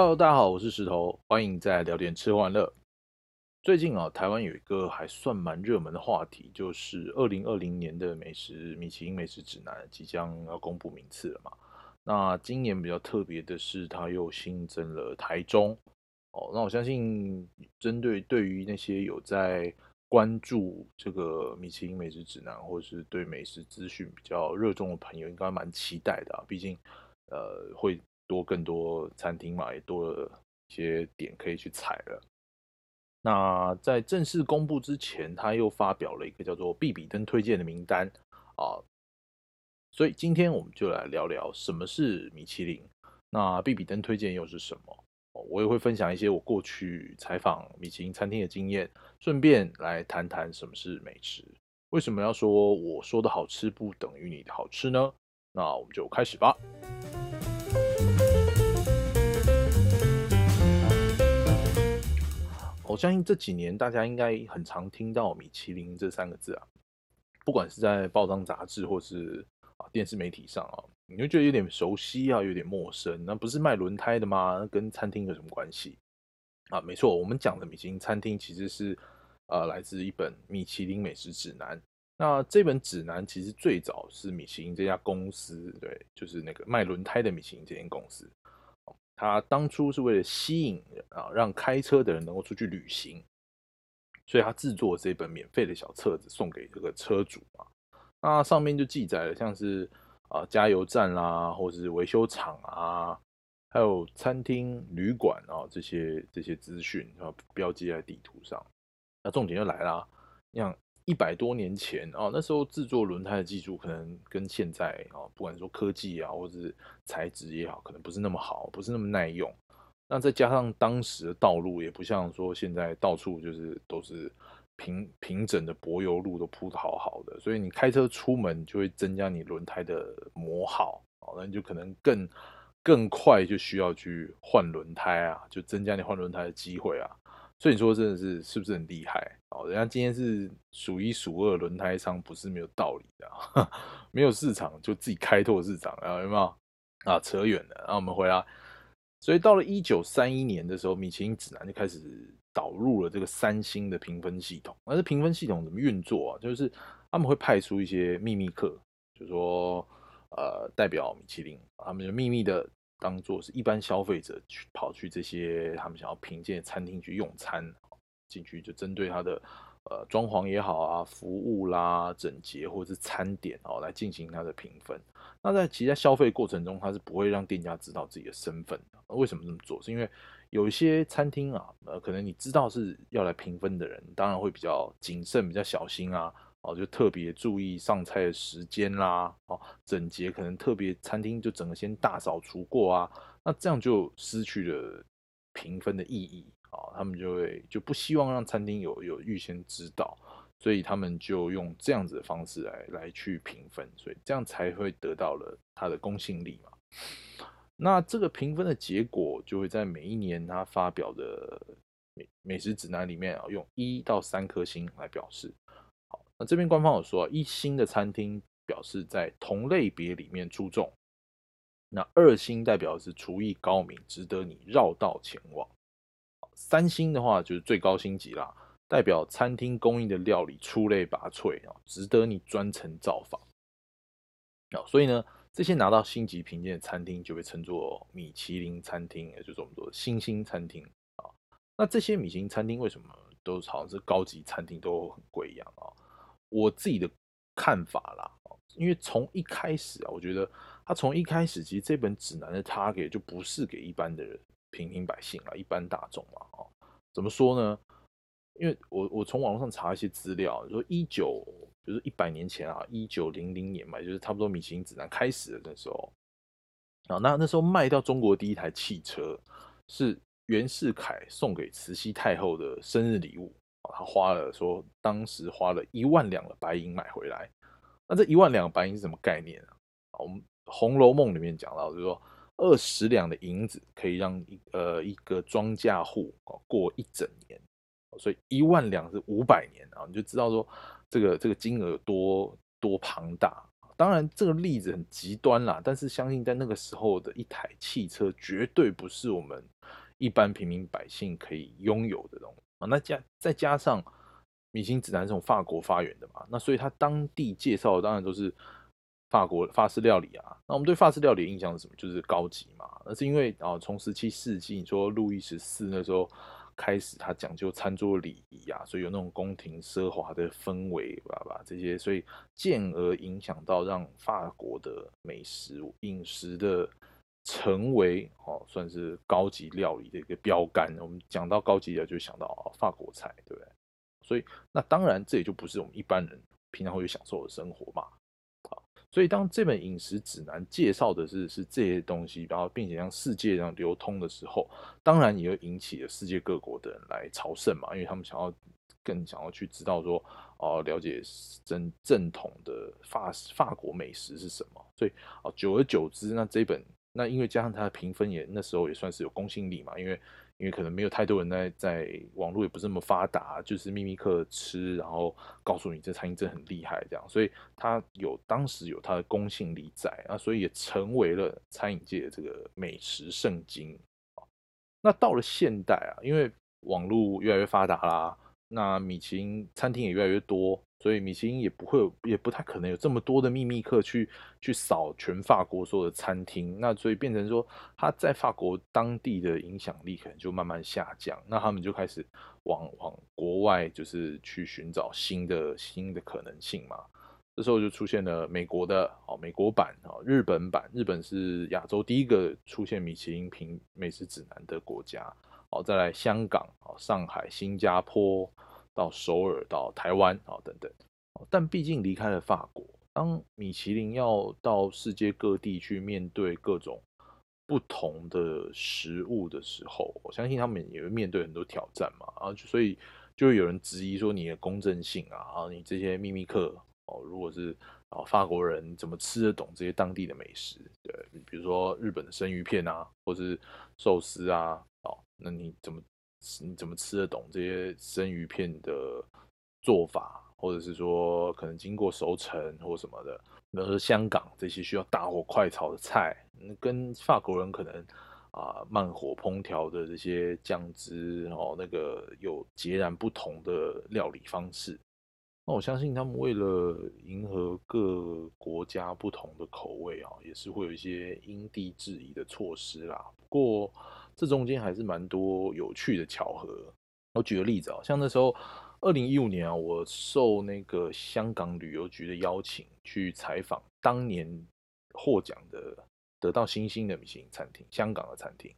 Hello，大家好，我是石头，欢迎在聊点吃欢乐。最近啊，台湾有一个还算蛮热门的话题，就是二零二零年的美食米其林美食指南即将要公布名次了嘛。那今年比较特别的是，它又新增了台中哦。那我相信，针对对于那些有在关注这个米其林美食指南，或者是对美食资讯比较热衷的朋友，应该蛮期待的啊。毕竟，呃，会多更多餐厅嘛，也多了一些点可以去踩了。那在正式公布之前，他又发表了一个叫做“必比登推荐”的名单啊。所以今天我们就来聊聊什么是米其林，那必比登推荐又是什么？我也会分享一些我过去采访米其林餐厅的经验，顺便来谈谈什么是美食。为什么要说我说的好吃不等于你的好吃呢？那我们就开始吧。我相信这几年大家应该很常听到米其林这三个字啊，不管是在报章杂志或是啊电视媒体上啊。你会觉得有点熟悉啊，有点陌生。那不是卖轮胎的吗？跟餐厅有什么关系啊？没错，我们讲的米其林餐厅其实是呃来自一本米其林美食指南。那这本指南其实最早是米其林这家公司，对，就是那个卖轮胎的米其林这间公司。它当初是为了吸引人啊，让开车的人能够出去旅行，所以他制作这本免费的小册子送给这个车主啊。那上面就记载了像是。啊，加油站啦，或是维修厂啊，还有餐厅、旅馆啊，这些这些资讯啊，标记在地图上。那重点就来啦，像一百多年前啊，那时候制作轮胎的技术可能跟现在啊，不管说科技啊，或者是材质也好，可能不是那么好，不是那么耐用。那再加上当时的道路也不像说现在到处就是都是。平平整的柏油路都铺的好好的，所以你开车出门就会增加你轮胎的磨耗，哦，那你就可能更更快就需要去换轮胎啊，就增加你换轮胎的机会啊。所以你说真的是是不是很厉害？哦，人家今天是数一数二轮胎商，不是没有道理的，没有市场就自己开拓市场啊，有没有？啊，扯远了，那我们回来。所以到了一九三一年的时候，米其林指南就开始。导入了这个三星的评分系统，那这评分系统怎么运作啊？就是他们会派出一些秘密客，就说呃代表米其林，他们就秘密的当做是一般消费者去跑去这些他们想要评鉴的餐厅去用餐，进去就针对它的呃装潢也好啊，服务啦、整洁或者是餐点哦来进行它的评分。那在其他消费过程中，他是不会让店家知道自己的身份的。为什么这么做？是因为有一些餐厅啊，呃，可能你知道是要来评分的人，当然会比较谨慎、比较小心啊，哦，就特别注意上菜的时间啦，哦，整洁，可能特别餐厅就整个先大扫除过啊，那这样就失去了评分的意义啊，他们就会就不希望让餐厅有有预先知道，所以他们就用这样子的方式来来去评分，所以这样才会得到了它的公信力嘛。那这个评分的结果就会在每一年他发表的美美食指南里面啊，用一到三颗星来表示。那这边官方有说，一星的餐厅表示在同类别里面出众，那二星代表是厨艺高明，值得你绕道前往。三星的话就是最高星级啦，代表餐厅供应的料理出类拔萃啊，值得你专程造访。啊，所以呢。这些拿到星级评鉴的餐厅就被称作米其林餐厅，也就是我们说星星餐厅啊。那这些米其林餐厅为什么都好像是高级餐厅都很贵一样啊？我自己的看法啦，因为从一开始啊，我觉得他从一开始其实这本指南的 target 就不是给一般的人、平民百姓啊、一般大众嘛。哦，怎么说呢？因为我我从网络上查一些资料，说一九。就是一百年前啊，一九零零年嘛，就是差不多米其林指南开始的那时候啊。那那时候卖掉中国第一台汽车是袁世凯送给慈禧太后的生日礼物。他花了说当时花了一万两的白银买回来。那这一万两白银是什么概念啊？我们《红楼梦》里面讲到，就是说二十两的银子可以让一呃一个庄稼户过一整年，所以一万两是五百年啊，你就知道说。这个这个金额有多多庞大，当然这个例子很极端啦，但是相信在那个时候的一台汽车绝对不是我们一般平民百姓可以拥有的东西啊。那加再加上米其林指南是从法国发源的嘛，那所以它当地介绍的当然都是法国法式料理啊。那我们对法式料理的印象是什么？就是高级嘛。那是因为啊，从十七世纪你说路易十四那时候。开始，他讲究餐桌礼仪啊，所以有那种宫廷奢华的氛围，吧吧这些，所以进而影响到让法国的美食饮食的成为哦，算是高级料理的一个标杆。我们讲到高级的，就想到哦，法国菜，对不对？所以那当然，这也就不是我们一般人平常会享受的生活嘛。啊所以，当这本饮食指南介绍的是是这些东西，然后并且向世界上流通的时候，当然也会引起了世界各国的人来朝圣嘛，因为他们想要更想要去知道说，哦，了解真正统的法法国美食是什么。所以，啊，久而久之，那这本那因为加上它的评分也那时候也算是有公信力嘛，因为。因为可能没有太多人在在网络也不是那么发达，就是秘密课吃，然后告诉你这餐厅真的很厉害这样，所以它有当时有它的公信力在啊，所以也成为了餐饮界的这个美食圣经那到了现代啊，因为网络越来越发达啦，那米其林餐厅也越来越多。所以米其林也不会，也不太可能有这么多的秘密客去去扫全法国所有的餐厅，那所以变成说他在法国当地的影响力可能就慢慢下降，那他们就开始往往国外就是去寻找新的新的可能性嘛。这时候就出现了美国的哦，美国版哦，日本版，日本是亚洲第一个出现米其林评美食指南的国家哦，再来香港哦，上海、新加坡。到首尔，到台湾啊，等等，但毕竟离开了法国。当米其林要到世界各地去面对各种不同的食物的时候，我相信他们也会面对很多挑战嘛。啊，所以就有人质疑说你的公正性啊，啊，你这些秘密客哦，如果是啊法国人怎么吃得懂这些当地的美食？对，比如说日本的生鱼片啊，或是寿司啊，哦，那你怎么？你怎么吃得懂这些生鱼片的做法，或者是说可能经过熟成或什么的？比如说香港这些需要大火快炒的菜，跟法国人可能啊慢火烹调的这些酱汁哦，那个有截然不同的料理方式。那我相信他们为了迎合各国家不同的口味啊，也是会有一些因地制宜的措施啦。不过。这中间还是蛮多有趣的巧合。我举个例子啊，像那时候二零一五年啊，我受那个香港旅游局的邀请去采访当年获奖的、得到星星的米其林餐厅——香港的餐厅。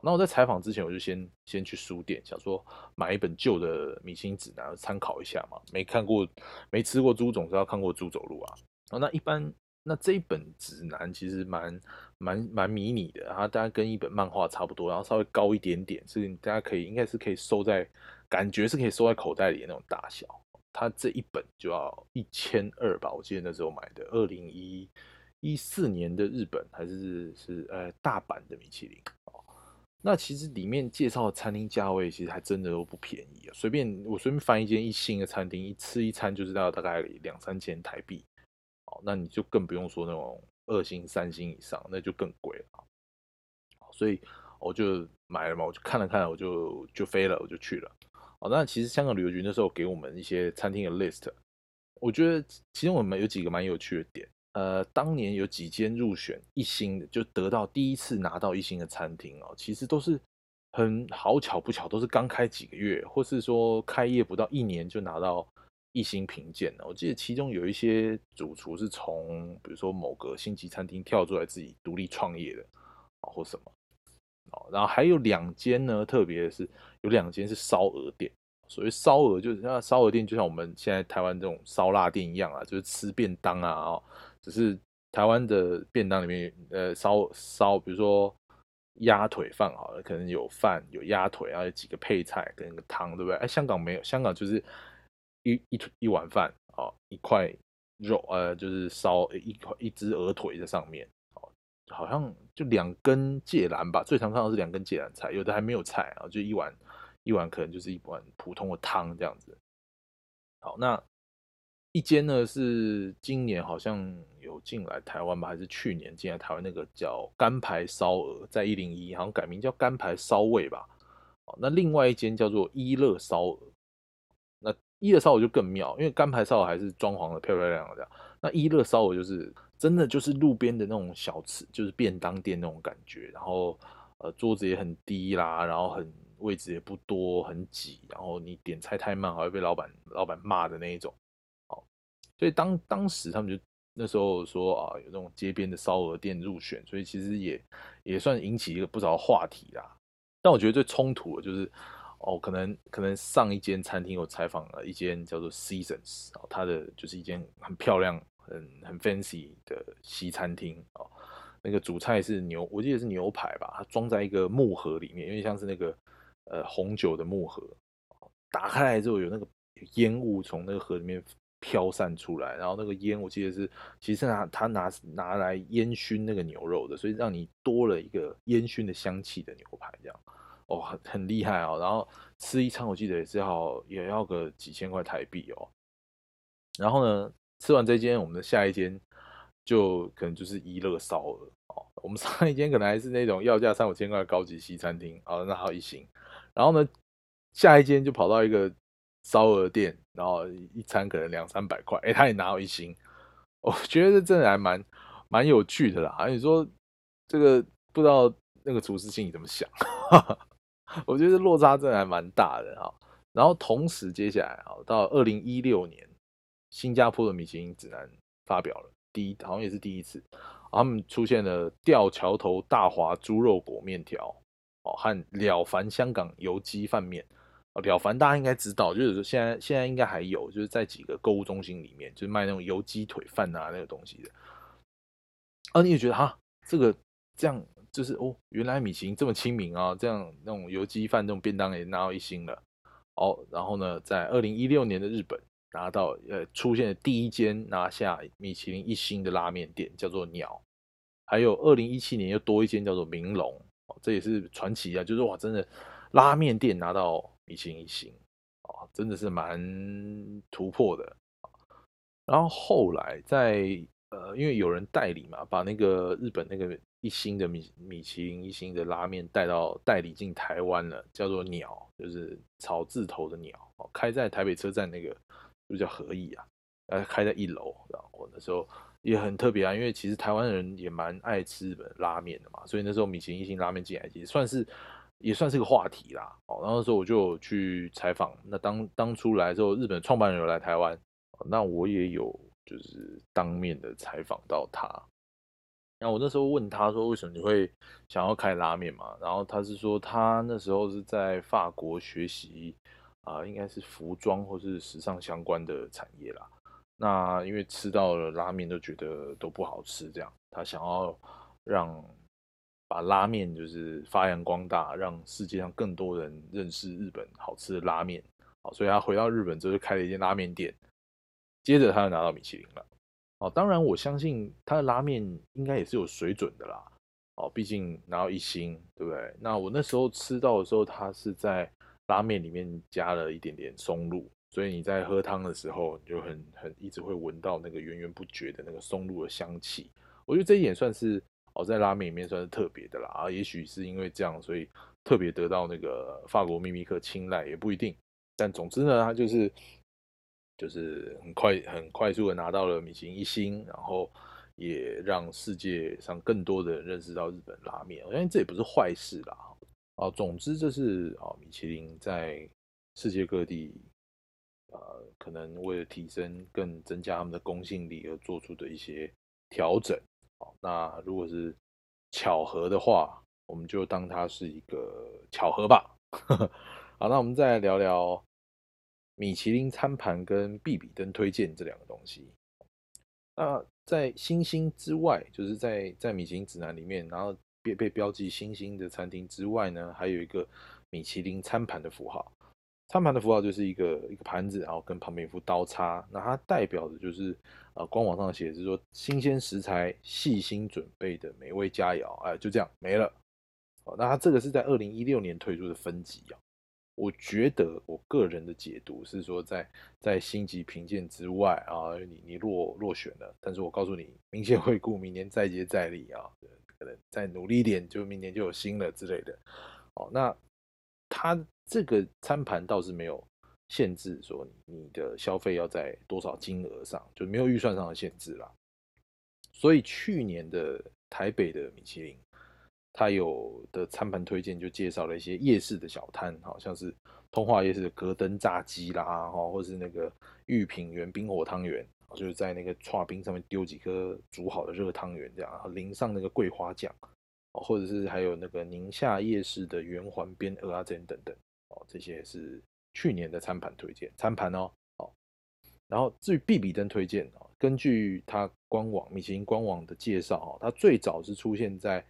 那我在采访之前，我就先先去书店，想说买一本旧的米其林指南参考一下嘛。没看过、没吃过猪，总是要看过猪走路啊。那一般。那这一本指南其实蛮蛮蛮迷你的，然后大概跟一本漫画差不多，然后稍微高一点点，是大家可以应该是可以收在，感觉是可以收在口袋里的那种大小。它这一本就要一千二吧，我记得那时候买的，二零一一四年的日本还是是呃大阪的米其林哦。那其实里面介绍的餐厅价位其实还真的都不便宜啊，随便我随便翻一间一星的餐厅，一吃一餐就知道大概两三千台币。那你就更不用说那种二星、三星以上，那就更贵了。所以我就买了嘛，我就看了看，我就就飞了，我就去了。哦，那其实香港旅游局那时候给我们一些餐厅的 list，我觉得其中我们有几个蛮有趣的点。呃，当年有几间入选一星的，就得到第一次拿到一星的餐厅哦，其实都是很好巧不巧，都是刚开几个月，或是说开业不到一年就拿到。一星评鉴的，我记得其中有一些主厨是从比如说某个星级餐厅跳出来自己独立创业的啊，或什么哦，然后还有两间呢，特别是有两间是烧鹅店，所谓烧鹅就是那烧鹅店，就像我们现在台湾这种烧腊店一样啊，就是吃便当啊，哦，只是台湾的便当里面呃烧烧，比如说鸭腿饭好了，可能有饭有鸭腿，然后有几个配菜跟个汤，对不对？哎，香港没有，香港就是。一一一碗饭啊，一块肉，呃，就是烧一块一只鹅腿在上面，哦，好像就两根芥兰吧，最常看到是两根芥兰菜，有的还没有菜啊，就一碗一碗可能就是一碗普通的汤这样子。好，那一间呢是今年好像有进来台湾吧，还是去年进来台湾那个叫干牌烧鹅，在一零一好像改名叫干牌烧味吧。那另外一间叫做一乐烧鹅，一乐烧鹅就更妙，因为干牌烧鹅还是装潢的漂漂亮亮的，那一乐烧鹅就是真的就是路边的那种小吃，就是便当店那种感觉，然后呃桌子也很低啦，然后很位置也不多，很挤，然后你点菜太慢还会被老板老板骂的那一种。所以当当时他们就那时候说啊，有那种街边的烧鹅店入选，所以其实也也算引起一个不少话题啦。但我觉得最冲突的就是，哦，可能可能上一间餐厅我采访了一间叫做 Seasons，哦，它的就是一间很漂亮、很很 fancy 的西餐厅哦。那个主菜是牛，我记得是牛排吧，它装在一个木盒里面，因为像是那个呃红酒的木盒，打开来之后有那个烟雾从那个盒里面。飘散出来，然后那个烟，我记得是，其实拿他拿拿来烟熏那个牛肉的，所以让你多了一个烟熏的香气的牛排，这样，哦，很很厉害哦。然后吃一餐，我记得也是要也要个几千块台币哦。然后呢，吃完这间，我们的下一间就可能就是一乐烧鹅哦。我们上一间可能还是那种要价三五千块的高级西餐厅，哦，那好一行。然后呢，下一间就跑到一个。烧鹅店，然后一餐可能两三百块，哎，他也拿我一星，我觉得这真的还蛮蛮有趣的啦。你说这个不知道那个厨师心里怎么想？我觉得落差真的还蛮大的哈。然后同时接下来啊，到二零一六年，新加坡的米其林指南发表了第一，好像也是第一次，他们出现了吊桥头大华猪肉裹面条哦，和了凡香港油鸡饭面。了凡大家应该知道，就是说现在现在应该还有，就是在几个购物中心里面，就是卖那种油鸡腿饭啊那个东西的。啊，你也觉得哈，这个这样就是哦，原来米其林这么亲民啊，这样那种油鸡饭这种便当也拿到一星了。哦，然后呢，在二零一六年的日本拿到呃出现的第一间拿下米其林一星的拉面店叫做鸟，还有二零一七年又多一间叫做明龙，这也是传奇啊，就是哇，真的拉面店拿到。米其林一星哦，真的是蛮突破的。然后后来在呃，因为有人代理嘛，把那个日本那个一星的米米其林一星的拉面带到代理进台湾了，叫做鸟，就是草字头的鸟哦，开在台北车站那个就叫和意啊，呃，开在一楼。然后那时候也很特别啊，因为其实台湾人也蛮爱吃日本拉面的嘛，所以那时候米其林一星拉面进来，也算是。也算是个话题啦，哦，然后那时候我就去采访，那当当初来之后，日本创办人有来台湾，那我也有就是当面的采访到他，然后我那时候问他说，为什么你会想要开拉面嘛？然后他是说他那时候是在法国学习啊，应该是服装或是时尚相关的产业啦，那因为吃到了拉面都觉得都不好吃，这样他想要让。把拉面就是发扬光大，让世界上更多人认识日本好吃的拉面。好，所以他回到日本之后就开了一间拉面店，接着他就拿到米其林了。哦，当然我相信他的拉面应该也是有水准的啦。哦，毕竟拿到一星，对不对？那我那时候吃到的时候，他是在拉面里面加了一点点松露，所以你在喝汤的时候，你就很很一直会闻到那个源源不绝的那个松露的香气。我觉得这一点算是。哦，在拉面里面算是特别的啦啊，也许是因为这样，所以特别得到那个法国秘密客青睐也不一定。但总之呢，他就是就是很快很快速的拿到了米其林一星，然后也让世界上更多的人认识到日本拉面。我相信这也不是坏事啦。啊，总之这是啊，米其林在世界各地呃，可能为了提升更增加他们的公信力而做出的一些调整。好，那如果是巧合的话，我们就当它是一个巧合吧。好，那我们再来聊聊米其林餐盘跟必比登推荐这两个东西。那在星星之外，就是在在米其林指南里面，然后被被标记星星的餐厅之外呢，还有一个米其林餐盘的符号。餐盘的符号就是一个一个盘子，然后跟旁边一副刀叉，那它代表的就是呃官网上写是说新鲜食材、细心准备的美味佳肴，哎，就这样没了。哦，那它这个是在二零一六年推出的分级啊，我觉得我个人的解读是说，在在星级评鉴之外啊，你你落落选了，但是我告诉你，明显惠顾，明年再接再厉啊，可能再努力一点，就明年就有新了之类的。哦，那他这个餐盘倒是没有限制，说你的消费要在多少金额上，就没有预算上的限制啦。所以去年的台北的米其林。他有的餐盘推荐就介绍了一些夜市的小摊，好像是通化夜市的格登炸鸡啦，哈，或是那个玉品园冰火汤圆，就是在那个串冰上面丢几颗煮好的热汤圆，这样，然后淋上那个桂花酱，哦，或者是还有那个宁夏夜市的圆环边鹅啊煎等等，哦，这些是去年的餐盘推荐餐盘哦，哦，然后至于必比登推荐哦，根据他官网米其林官网的介绍，哦，它最早是出现在。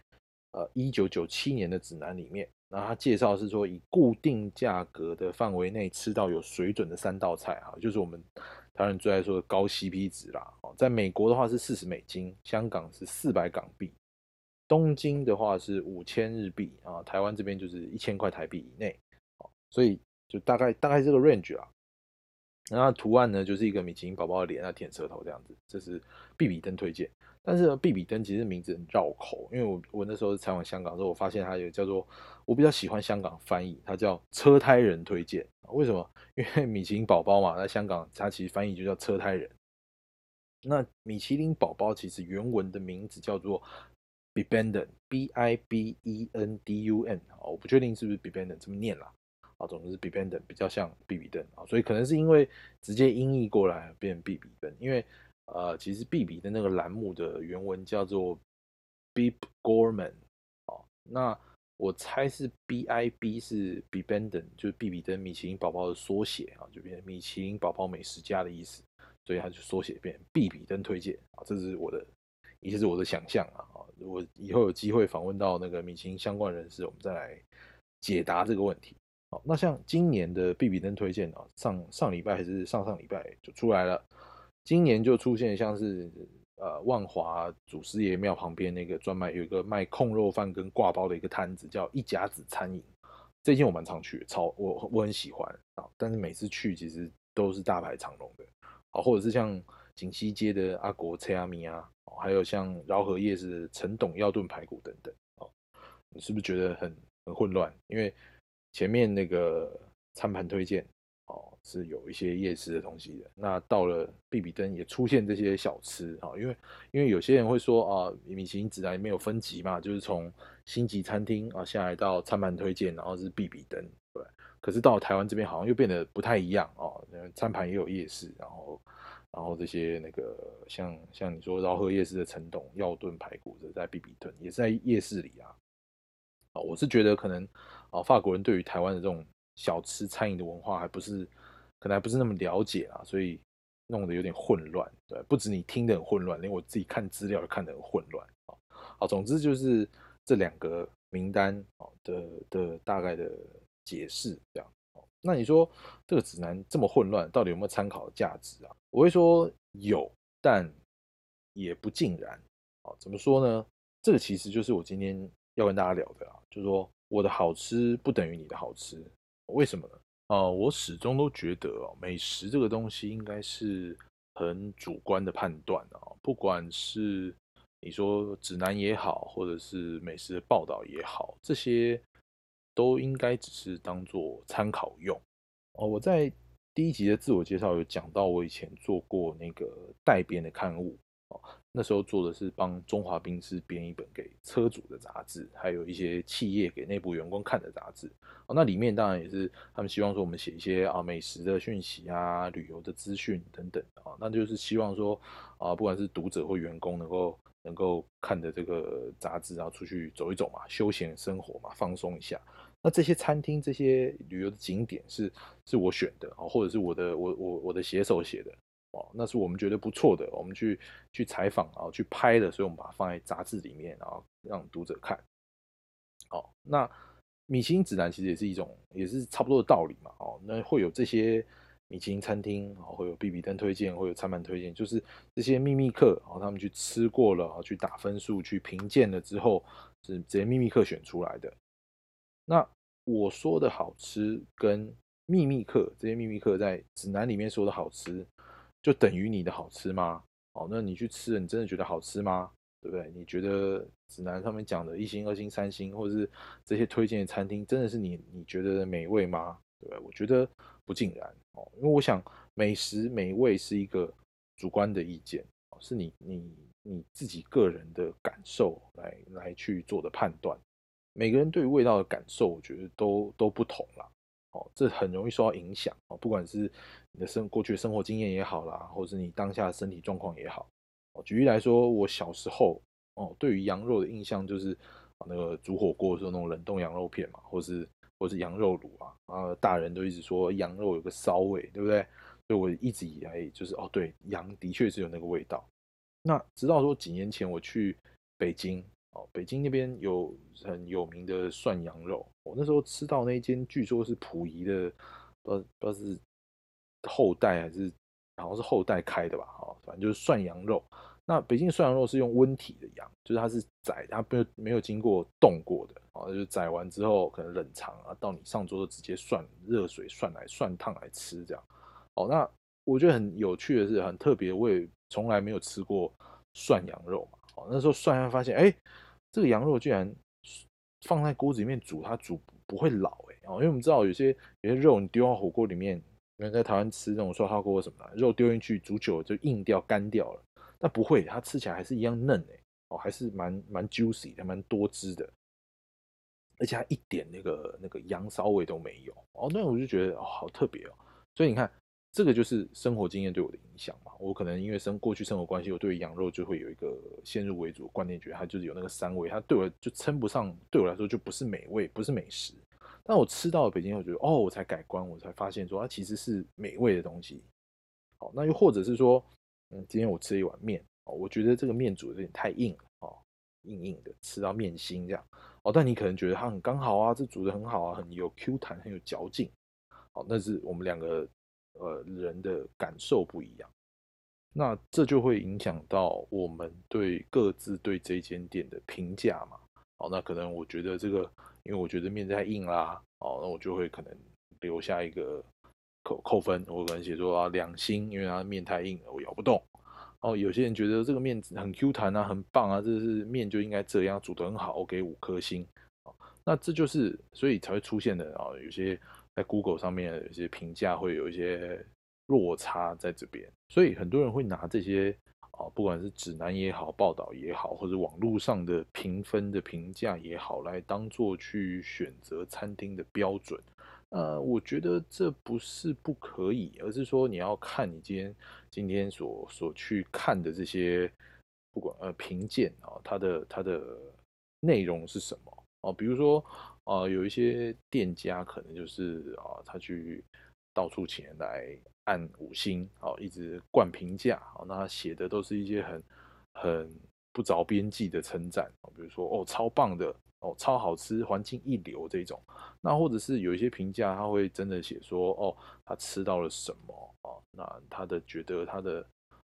呃，一九九七年的指南里面，然后他介绍是说，以固定价格的范围内吃到有水准的三道菜啊，就是我们台湾人最爱说的高 CP 值啦。哦，在美国的话是四十美金，香港是四百港币，东京的话是五千日币啊，台湾这边就是一千块台币以内。哦，所以就大概大概这个 range 啊。然后图案呢，就是一个米其林宝宝的脸啊，舔舌头这样子，这是必比登推荐。但是必比登其实名字很绕口，因为我我那时候采访香港的时候，我发现它有叫做我比较喜欢香港翻译，它叫车胎人推荐。为什么？因为米其林宝宝嘛，在香港它其实翻译就叫车胎人。那米其林宝宝其实原文的名字叫做 Bibenden，B I B E N D U N，我不确定是不是 Bibenden 这么念啦。啊，总之是 Bibenden 比较像必比登啊，所以可能是因为直接音译过来变必比登，因为。呃，其实 B 比的那个栏目的原文叫做 Bib Gorman，哦，那我猜是 B I B 是 Bibenden，就是比比登米其林宝宝的缩写啊，就变成米其林宝宝美食家的意思，所以它就缩写变 B 比登推荐啊，这是我的，也是我的想象啊，我以后有机会访问到那个米其林相关人士，我们再来解答这个问题。好，那像今年的 B 比登推荐啊，上上礼拜还是上上礼拜就出来了。今年就出现像是呃万华祖师爷庙旁边那个专卖有一个卖控肉饭跟挂包的一个摊子，叫一甲子餐饮。这间我蛮常去，超我我很喜欢啊。但是每次去其实都是大排长龙的啊，或者是像锦溪街的阿国车阿米啊，还有像饶河夜市的陈董药炖排骨等等哦。你是不是觉得很很混乱？因为前面那个餐盘推荐。哦是有一些夜市的东西的。那到了比比登也出现这些小吃啊，因为因为有些人会说啊，米其林指南里面有分级嘛，就是从星级餐厅啊下来到餐盘推荐，然后是比比登，对。可是到了台湾这边好像又变得不太一样哦，餐盘也有夜市，然后然后这些那个像像你说饶河夜市的陈董药炖排骨的在比比登也是在夜市里啊。啊，我是觉得可能啊法国人对于台湾的这种小吃餐饮的文化还不是。可能还不是那么了解啊，所以弄得有点混乱。对，不止你听得很混乱，连我自己看资料也看得很混乱啊。好，总之就是这两个名单啊的的大概的解释这样。那你说这个指南这么混乱，到底有没有参考价值啊？我会说有，但也不尽然。啊，怎么说呢？这个其实就是我今天要跟大家聊的啊，就是说我的好吃不等于你的好吃，为什么呢？啊，我始终都觉得哦，美食这个东西应该是很主观的判断啊。不管是你说指南也好，或者是美食的报道也好，这些都应该只是当做参考用。哦，我在第一集的自我介绍有讲到，我以前做过那个代编的刊物。那时候做的是帮中华兵师编一本给车主的杂志，还有一些企业给内部员工看的杂志。哦，那里面当然也是他们希望说我们写一些啊美食的讯息啊、旅游的资讯等等啊，那就是希望说啊，不管是读者或员工能够能够看的这个杂志，然后出去走一走嘛，休闲生活嘛，放松一下。那这些餐厅、这些旅游的景点是是我选的啊，或者是我的我我我的写手写的。哦，那是我们觉得不错的，我们去去采访，然后去拍的，所以我们把它放在杂志里面，然后让读者看。哦，那米其林指南其实也是一种，也是差不多的道理嘛。哦，那会有这些米其林餐厅，哦，会有比比登推荐，会有餐盘推荐，就是这些秘密客，然后他们去吃过了，去打分数，去评鉴了之后，是这些秘密客选出来的。那我说的好吃跟秘密客这些秘密客在指南里面说的好吃，就等于你的好吃吗？哦，那你去吃了，你真的觉得好吃吗？对不对？你觉得指南上面讲的一星、二星、三星，或者是这些推荐的餐厅，真的是你你觉得的美味吗？对不对？我觉得不尽然哦，因为我想美食美味是一个主观的意见，是你你你自己个人的感受来来去做的判断。每个人对于味道的感受，我觉得都都不同啦。哦，这很容易受到影响哦，不管是你的生过去的生活经验也好啦，或是你当下的身体状况也好。哦，举例来说，我小时候哦，对于羊肉的印象就是那个煮火锅的时候那种冷冻羊肉片嘛，或是或是羊肉卤啊，啊，大人都一直说羊肉有个骚味，对不对？所以我一直以来就是哦，对，羊的确是有那个味道。那直到说几年前我去北京。哦，北京那边有很有名的涮羊肉，我那时候吃到那间，据说是溥仪的，不不知道是后代还是好像是后代开的吧，哦，反正就是涮羊肉。那北京涮羊肉是用温体的羊，就是它是宰，它没有没有经过冻过的，哦，就是宰完之后可能冷藏啊，到你上桌就直接涮热水涮来涮烫来吃这样。哦，那我觉得很有趣的是，很特别，我也从来没有吃过涮羊肉嘛。那时候涮完发现，哎，这个羊肉居然放在锅子里面煮，它煮不会老，哎，哦，因为我们知道有些有些肉你丢到火锅里面，因为在台湾吃那种涮烧锅什么的，肉丢进去煮久了就硬掉干掉了，但不会，它吃起来还是一样嫩，哎，哦，还是蛮蛮 juicy 的，蛮多汁的，而且它一点那个那个羊骚味都没有，哦，那我就觉得哦，好特别哦，所以你看。这个就是生活经验对我的影响嘛。我可能因为生过去生活关系，我对羊肉就会有一个先入为主的观念，觉得它就是有那个膻味，它对我就称不上，对我来说就不是美味，不是美食。但我吃到北京后，觉得哦，我才改观，我才发现说它其实是美味的东西。好，那又或者是说，嗯，今天我吃了一碗面，哦，我觉得这个面煮的有点太硬了，哦，硬硬的，吃到面心这样。哦，但你可能觉得它很刚好啊，这煮的很好啊，很有 Q 弹，很有嚼劲。好，那是我们两个。呃，人的感受不一样，那这就会影响到我们对各自对这间店的评价嘛。哦，那可能我觉得这个，因为我觉得面太硬啦，哦，那我就会可能留下一个扣扣分，我可能写说啊两星，因为它面太硬了，我咬不动。哦，有些人觉得这个面很 Q 弹啊，很棒啊，这是面就应该这样煮得很好，我给五颗星。那这就是所以才会出现的啊，有些。在 Google 上面有些评价会有一些落差在这边，所以很多人会拿这些啊，不管是指南也好、报道也好，或者网络上的评分的评价也好，来当做去选择餐厅的标准。呃，我觉得这不是不可以，而是说你要看你今天今天所所去看的这些，不管呃评鉴啊，它的它的内容是什么啊，比如说。啊，有一些店家可能就是啊，他去到处请人来按五星，哦，一直灌评价，哦，那他写的都是一些很很不着边际的称赞，比如说哦，超棒的，哦，超好吃，环境一流这种。那或者是有一些评价，他会真的写说，哦，他吃到了什么，哦，那他的觉得他的。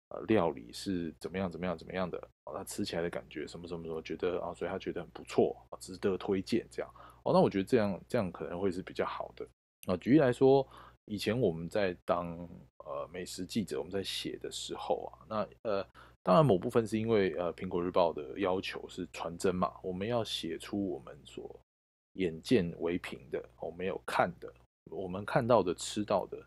呃，料理是怎么样怎么样怎么样的哦，他吃起来的感觉什么什么什么，觉得啊，所以他觉得很不错，值得推荐这样哦。那我觉得这样这样可能会是比较好的啊。举例来说，以前我们在当呃美食记者，我们在写的时候啊，那呃，当然某部分是因为呃苹果日报的要求是传真嘛，我们要写出我们所眼见为凭的，我们有看的，我们看到的、吃到的、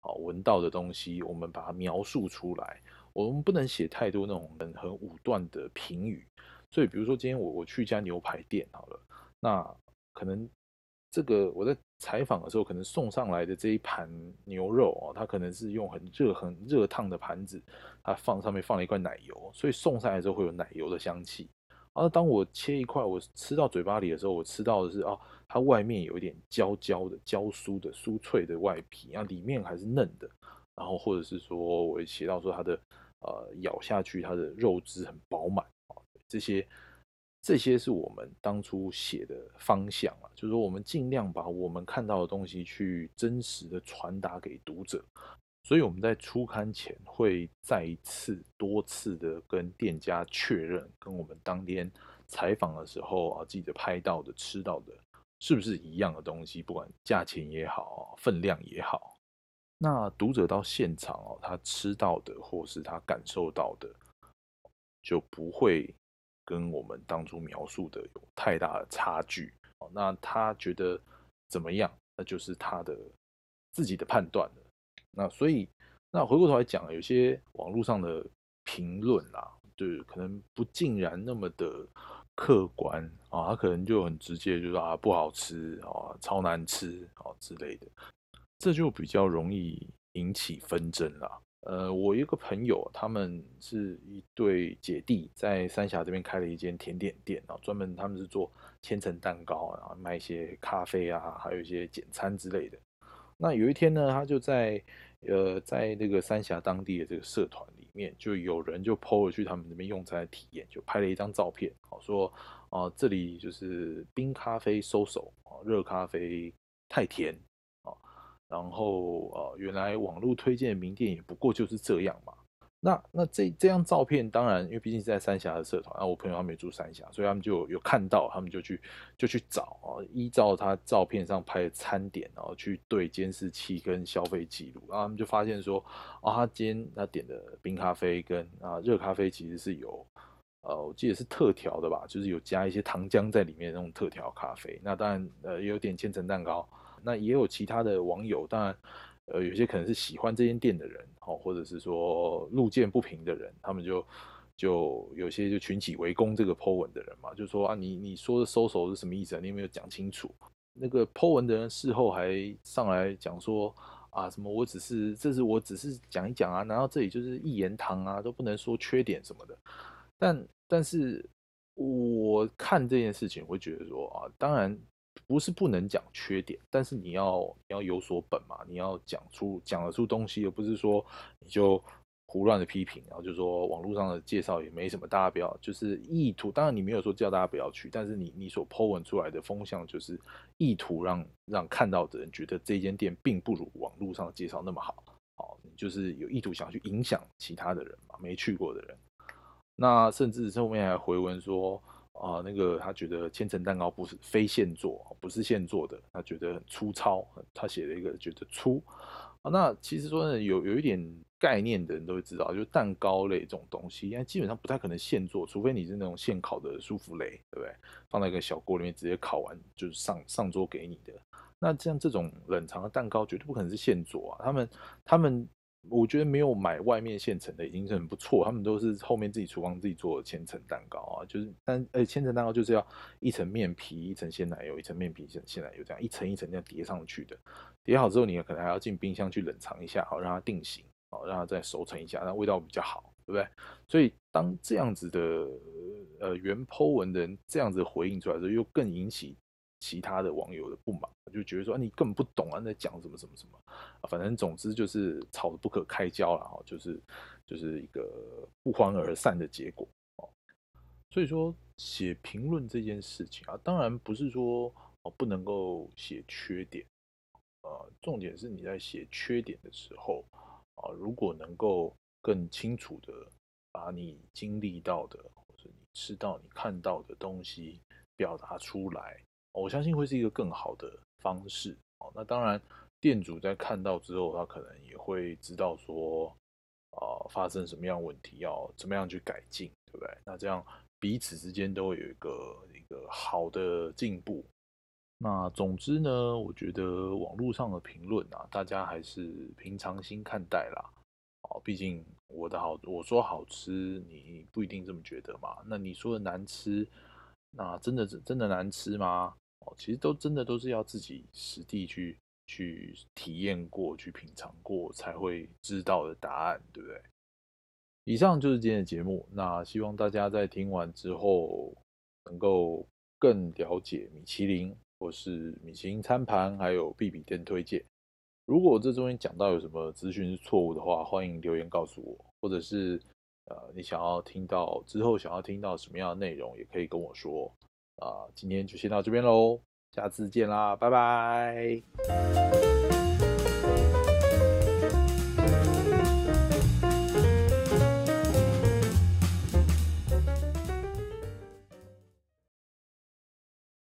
啊闻到的东西，我们把它描述出来。我们不能写太多那种很很武断的评语，所以比如说今天我我去一家牛排店好了，那可能这个我在采访的时候，可能送上来的这一盘牛肉啊，它可能是用很热很热烫的盘子，它放上面放了一块奶油，所以送上来之后会有奶油的香气。而当我切一块，我吃到嘴巴里的时候，我吃到的是啊，它外面有一点焦焦的、焦酥的、酥脆的外皮，然后里面还是嫩的，然后或者是说我写到说它的。呃，咬下去，它的肉质很饱满啊，这些这些是我们当初写的方向啊，就是说我们尽量把我们看到的东西去真实的传达给读者，所以我们在出刊前会再一次、多次的跟店家确认，跟我们当天采访的时候啊，记者拍到的、吃到的是不是一样的东西，不管价钱也好，分量也好，那读者到现场哦，他吃到的或是他感受到的，就不会跟我们当初描述的有太大的差距。那他觉得怎么样，那就是他的自己的判断了。那所以，那回过头来讲，有些网络上的评论啊，就是可能不尽然那么的客观啊，他可能就很直接，就说啊不好吃啊，超难吃啊之类的，这就比较容易引起纷争了。呃，我一个朋友，他们是一对姐弟，在三峡这边开了一间甜点店啊，专门他们是做千层蛋糕，然后卖一些咖啡啊，还有一些简餐之类的。那有一天呢，他就在呃，在那个三峡当地的这个社团里面，就有人就 PO 了去他们那边用餐的体验，就拍了一张照片，好说啊，这里就是冰咖啡收手啊，热咖啡太甜，然后呃，原来网络推荐的名店也不过就是这样嘛。那那这这张照片，当然，因为毕竟是在三峡的社团，啊，我朋友他们也住三峡，所以他们就有看到，他们就去就去找啊，依照他照片上拍的餐点，然后去对监视器跟消费记录，然后他们就发现说，啊，他今天他点的冰咖啡跟啊热咖啡其实是有，呃，我记得是特调的吧，就是有加一些糖浆在里面那种特调咖啡。那当然，呃，也有点千层蛋糕，那也有其他的网友，当然。呃，有些可能是喜欢这间店的人，哦，或者是说路见不平的人，他们就就有些就群起围攻这个 Po 文的人嘛，就说啊，你你说的收手是什么意思啊？你有没有讲清楚？那个 Po 文的人事后还上来讲说啊，什么我只是这是我只是讲一讲啊，难道这里就是一言堂啊，都不能说缺点什么的？但但是我看这件事情，会觉得说啊，当然。不是不能讲缺点，但是你要你要有所本嘛，你要讲出讲得出东西，而不是说你就胡乱的批评，然后就说网络上的介绍也没什么，大家不要就是意图。当然你没有说叫大家不要去，但是你你所 Po 文出来的风向就是意图让让看到的人觉得这间店并不如网络上的介绍那么好，好，你就是有意图想去影响其他的人嘛，没去过的人。那甚至后面还回文说。啊，那个他觉得千层蛋糕不是非现做，不是现做的，他觉得很粗糙。他写了一个觉得粗啊。那其实说呢，有有一点概念的人都会知道，就蛋糕类这种东西，因为基本上不太可能现做，除非你是那种现烤的舒芙蕾，对不对？放在一个小锅里面直接烤完，就是上上桌给你的。那像这种冷藏的蛋糕，绝对不可能是现做啊。他们他们。我觉得没有买外面现成的已经是很不错，他们都是后面自己厨房自己做的千层蛋糕啊，就是但呃千层蛋糕就是要一层面皮，一层鲜奶油，一层面皮，一层鲜奶油这样一层一层这样叠上去的。叠好之后，你可能还要进冰箱去冷藏一下，好让它定型，好让它再熟成一下，那味道比较好，对不对？所以当这样子的呃原剖文的人这样子回应出来的时候，又更引起。其他的网友的不满，就觉得说你根本不懂啊，在讲什么什么什么，反正总之就是吵得不可开交了哈，就是就是一个不欢而散的结果哦。所以说写评论这件事情啊，当然不是说哦不能够写缺点，呃，重点是你在写缺点的时候啊，如果能够更清楚的把你经历到的或者你吃到、你看到的东西表达出来。我相信会是一个更好的方式哦。那当然，店主在看到之后，他可能也会知道说，呃，发生什么样问题，要怎么样去改进，对不对？那这样彼此之间都会有一个一个好的进步。那总之呢，我觉得网络上的评论啊，大家还是平常心看待啦。哦，毕竟我的好，我说好吃，你不一定这么觉得嘛。那你说的难吃，那真的是真的难吃吗？其实都真的都是要自己实地去去体验过去品尝过才会知道的答案，对不对？以上就是今天的节目，那希望大家在听完之后能够更了解米其林或是米其林餐盘，还有必比店推荐。如果这中间讲到有什么资讯是错误的话，欢迎留言告诉我，或者是呃你想要听到之后想要听到什么样的内容，也可以跟我说。啊，今天就先到这边喽，下次见啦，拜拜。